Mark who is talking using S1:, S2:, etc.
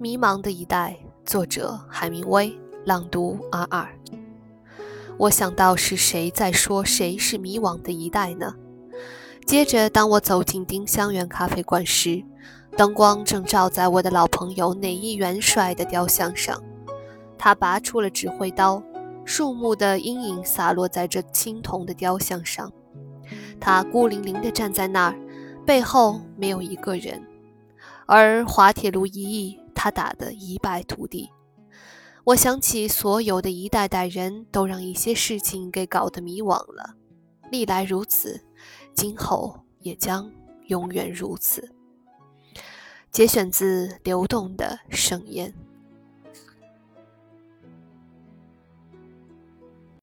S1: 迷茫的一代，作者海明威，朗读 R R。我想到是谁在说谁是迷惘的一代呢？接着，当我走进丁香园咖啡馆时，灯光正照在我的老朋友内伊元帅的雕像上。他拔出了指挥刀，树木的阴影洒落在这青铜的雕像上。他孤零零地站在那儿，背后没有一个人。而滑铁卢一役，他打得一败涂地。我想起所有的一代代人都让一些事情给搞得迷惘了，历来如此，今后也将永远如此。节选自《流动的盛宴》。